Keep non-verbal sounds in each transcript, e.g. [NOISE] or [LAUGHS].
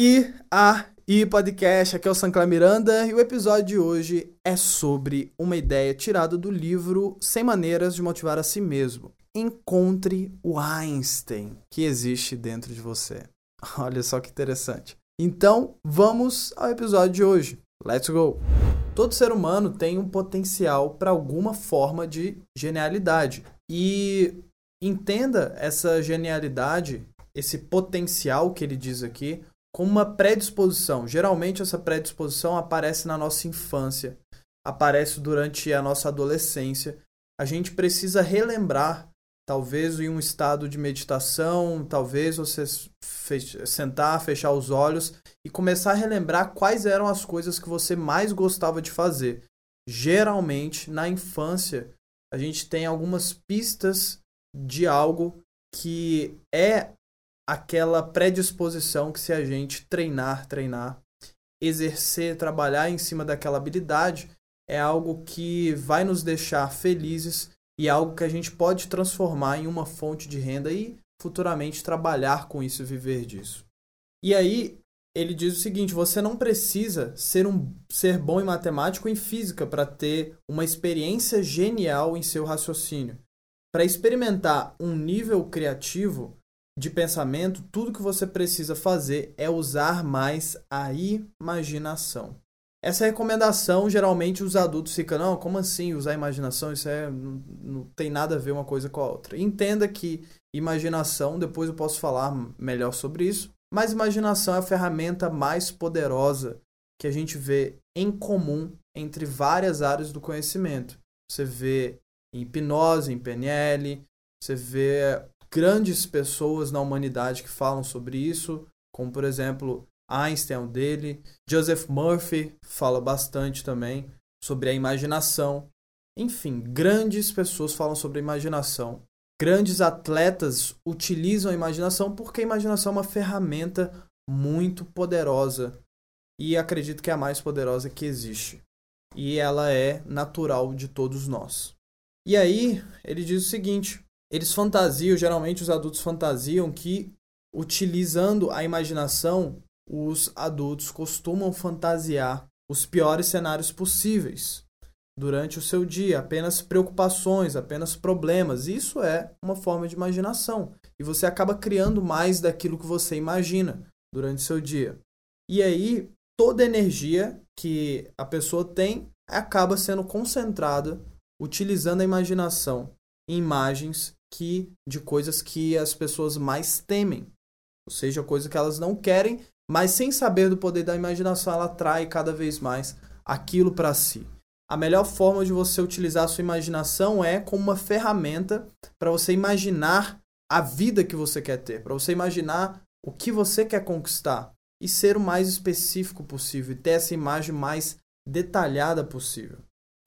E a e podcast, aqui é o Sancler Miranda e o episódio de hoje é sobre uma ideia tirada do livro 100 Maneiras de Motivar a Si Mesmo. Encontre o Einstein que existe dentro de você. [LAUGHS] Olha só que interessante. Então, vamos ao episódio de hoje. Let's go! Todo ser humano tem um potencial para alguma forma de genialidade. E entenda essa genialidade, esse potencial que ele diz aqui, como uma predisposição. Geralmente essa predisposição aparece na nossa infância, aparece durante a nossa adolescência. A gente precisa relembrar, talvez em um estado de meditação, talvez você sentar, fechar os olhos e começar a relembrar quais eram as coisas que você mais gostava de fazer. Geralmente, na infância, a gente tem algumas pistas de algo que é aquela predisposição que se a gente treinar, treinar, exercer, trabalhar em cima daquela habilidade, é algo que vai nos deixar felizes e é algo que a gente pode transformar em uma fonte de renda e futuramente trabalhar com isso e viver disso. E aí, ele diz o seguinte: você não precisa ser um ser bom em matemática ou em física para ter uma experiência genial em seu raciocínio. Para experimentar um nível criativo, de pensamento, tudo que você precisa fazer é usar mais a imaginação. Essa recomendação, geralmente os adultos ficam, não, como assim usar imaginação? Isso é, não, não tem nada a ver uma coisa com a outra. Entenda que imaginação, depois eu posso falar melhor sobre isso, mas imaginação é a ferramenta mais poderosa que a gente vê em comum entre várias áreas do conhecimento. Você vê em hipnose, em PNL, você vê grandes pessoas na humanidade que falam sobre isso, como por exemplo Einstein, o dele, Joseph Murphy fala bastante também sobre a imaginação. Enfim, grandes pessoas falam sobre a imaginação. Grandes atletas utilizam a imaginação porque a imaginação é uma ferramenta muito poderosa e acredito que é a mais poderosa que existe. E ela é natural de todos nós. E aí, ele diz o seguinte: eles fantasiam, geralmente os adultos fantasiam que utilizando a imaginação, os adultos costumam fantasiar os piores cenários possíveis durante o seu dia, apenas preocupações, apenas problemas. Isso é uma forma de imaginação. E você acaba criando mais daquilo que você imagina durante o seu dia. E aí, toda energia que a pessoa tem acaba sendo concentrada utilizando a imaginação em imagens que de coisas que as pessoas mais temem. Ou seja, coisa que elas não querem, mas sem saber do poder da imaginação, ela atrai cada vez mais aquilo para si. A melhor forma de você utilizar a sua imaginação é como uma ferramenta para você imaginar a vida que você quer ter, para você imaginar o que você quer conquistar e ser o mais específico possível e ter essa imagem mais detalhada possível.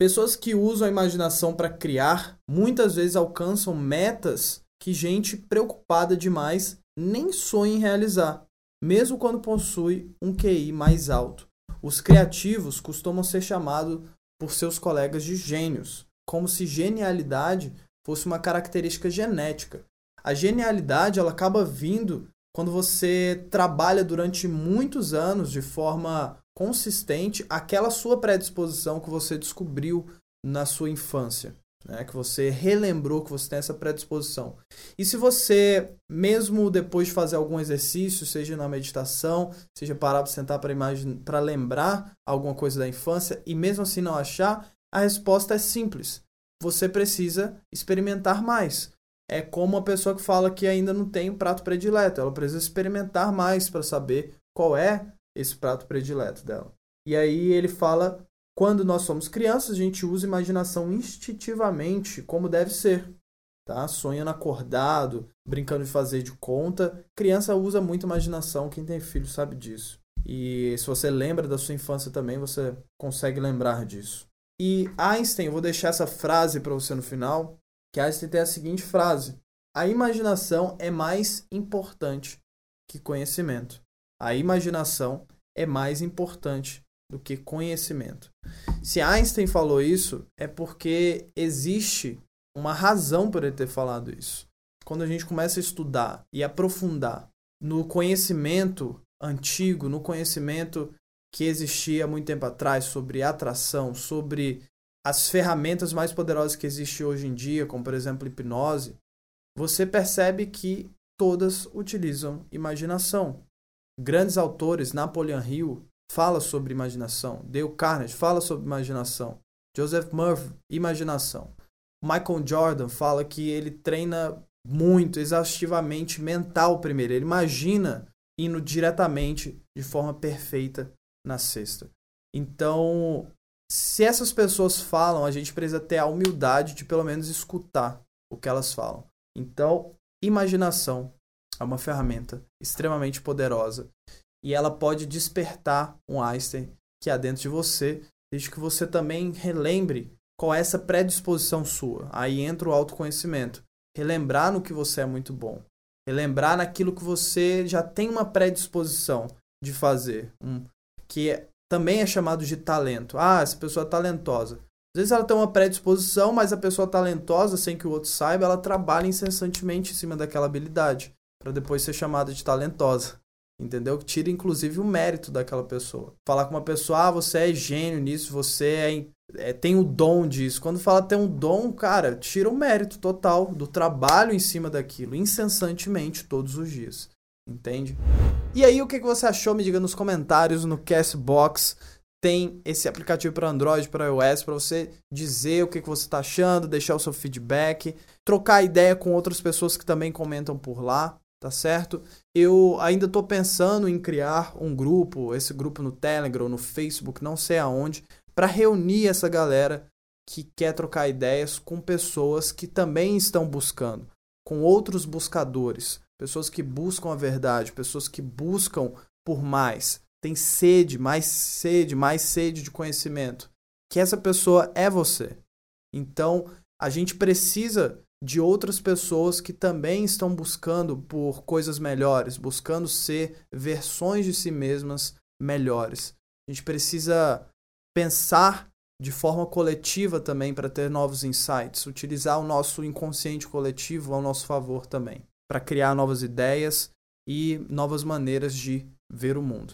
Pessoas que usam a imaginação para criar muitas vezes alcançam metas que gente preocupada demais nem sonha em realizar, mesmo quando possui um QI mais alto. Os criativos costumam ser chamados por seus colegas de gênios, como se genialidade fosse uma característica genética. A genialidade ela acaba vindo quando você trabalha durante muitos anos de forma consistente aquela sua predisposição que você descobriu na sua infância. Né, que você relembrou que você tem essa predisposição. E se você, mesmo depois de fazer algum exercício, seja na meditação, seja parar para sentar para lembrar alguma coisa da infância, e mesmo assim não achar, a resposta é simples. Você precisa experimentar mais. É como uma pessoa que fala que ainda não tem um prato predileto. Ela precisa experimentar mais para saber qual é esse prato predileto dela. E aí ele fala: quando nós somos crianças, a gente usa imaginação instintivamente, como deve ser. Tá? Sonhando acordado, brincando de fazer de conta. Criança usa muito imaginação, quem tem filho sabe disso. E se você lembra da sua infância também, você consegue lembrar disso. E Einstein, eu vou deixar essa frase para você no final, que Einstein tem a seguinte frase: A imaginação é mais importante que conhecimento a imaginação é mais importante do que conhecimento. Se Einstein falou isso, é porque existe uma razão por ele ter falado isso. Quando a gente começa a estudar e aprofundar no conhecimento, antigo, no conhecimento que existia muito tempo atrás sobre atração, sobre as ferramentas mais poderosas que existem hoje em dia, como por exemplo hipnose, você percebe que todas utilizam imaginação. Grandes autores, Napoleon Hill fala sobre imaginação, Dale Carnegie fala sobre imaginação, Joseph Murphy, imaginação. Michael Jordan fala que ele treina muito, exaustivamente mental primeiro. Ele imagina indo diretamente de forma perfeita na cesta. Então, se essas pessoas falam, a gente precisa ter a humildade de pelo menos escutar o que elas falam. Então, imaginação é uma ferramenta extremamente poderosa e ela pode despertar um Einstein que há dentro de você, desde que você também relembre qual é essa predisposição sua. Aí entra o autoconhecimento. Relembrar no que você é muito bom. Relembrar naquilo que você já tem uma predisposição de fazer. Um, que também é chamado de talento. Ah, essa pessoa é talentosa. Às vezes ela tem uma predisposição, mas a pessoa talentosa, sem que o outro saiba, ela trabalha incessantemente em cima daquela habilidade, para depois ser chamada de talentosa. Entendeu? Que tira inclusive o mérito daquela pessoa. Falar com uma pessoa, ah, você é gênio nisso, você é, é, tem o dom disso. Quando fala tem um dom, cara, tira o mérito total do trabalho em cima daquilo, incessantemente, todos os dias. Entende? E aí, o que você achou? Me diga nos comentários, no Castbox. Tem esse aplicativo para Android, para iOS, para você dizer o que você está achando, deixar o seu feedback, trocar ideia com outras pessoas que também comentam por lá, tá certo? Eu ainda estou pensando em criar um grupo, esse grupo no Telegram, no Facebook, não sei aonde, para reunir essa galera que quer trocar ideias com pessoas que também estão buscando, com outros buscadores, pessoas que buscam a verdade, pessoas que buscam por mais, tem sede, mais sede, mais sede de conhecimento, que essa pessoa é você. Então, a gente precisa de outras pessoas que também estão buscando por coisas melhores, buscando ser versões de si mesmas melhores. A gente precisa pensar de forma coletiva também para ter novos insights, utilizar o nosso inconsciente coletivo ao nosso favor também para criar novas ideias e novas maneiras de ver o mundo.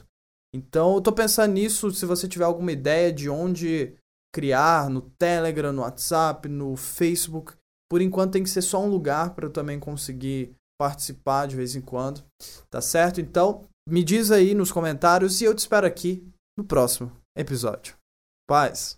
Então, eu estou pensando nisso. Se você tiver alguma ideia de onde criar, no Telegram, no WhatsApp, no Facebook, por enquanto tem que ser só um lugar para eu também conseguir participar de vez em quando. Tá certo? Então, me diz aí nos comentários e eu te espero aqui no próximo episódio. Paz!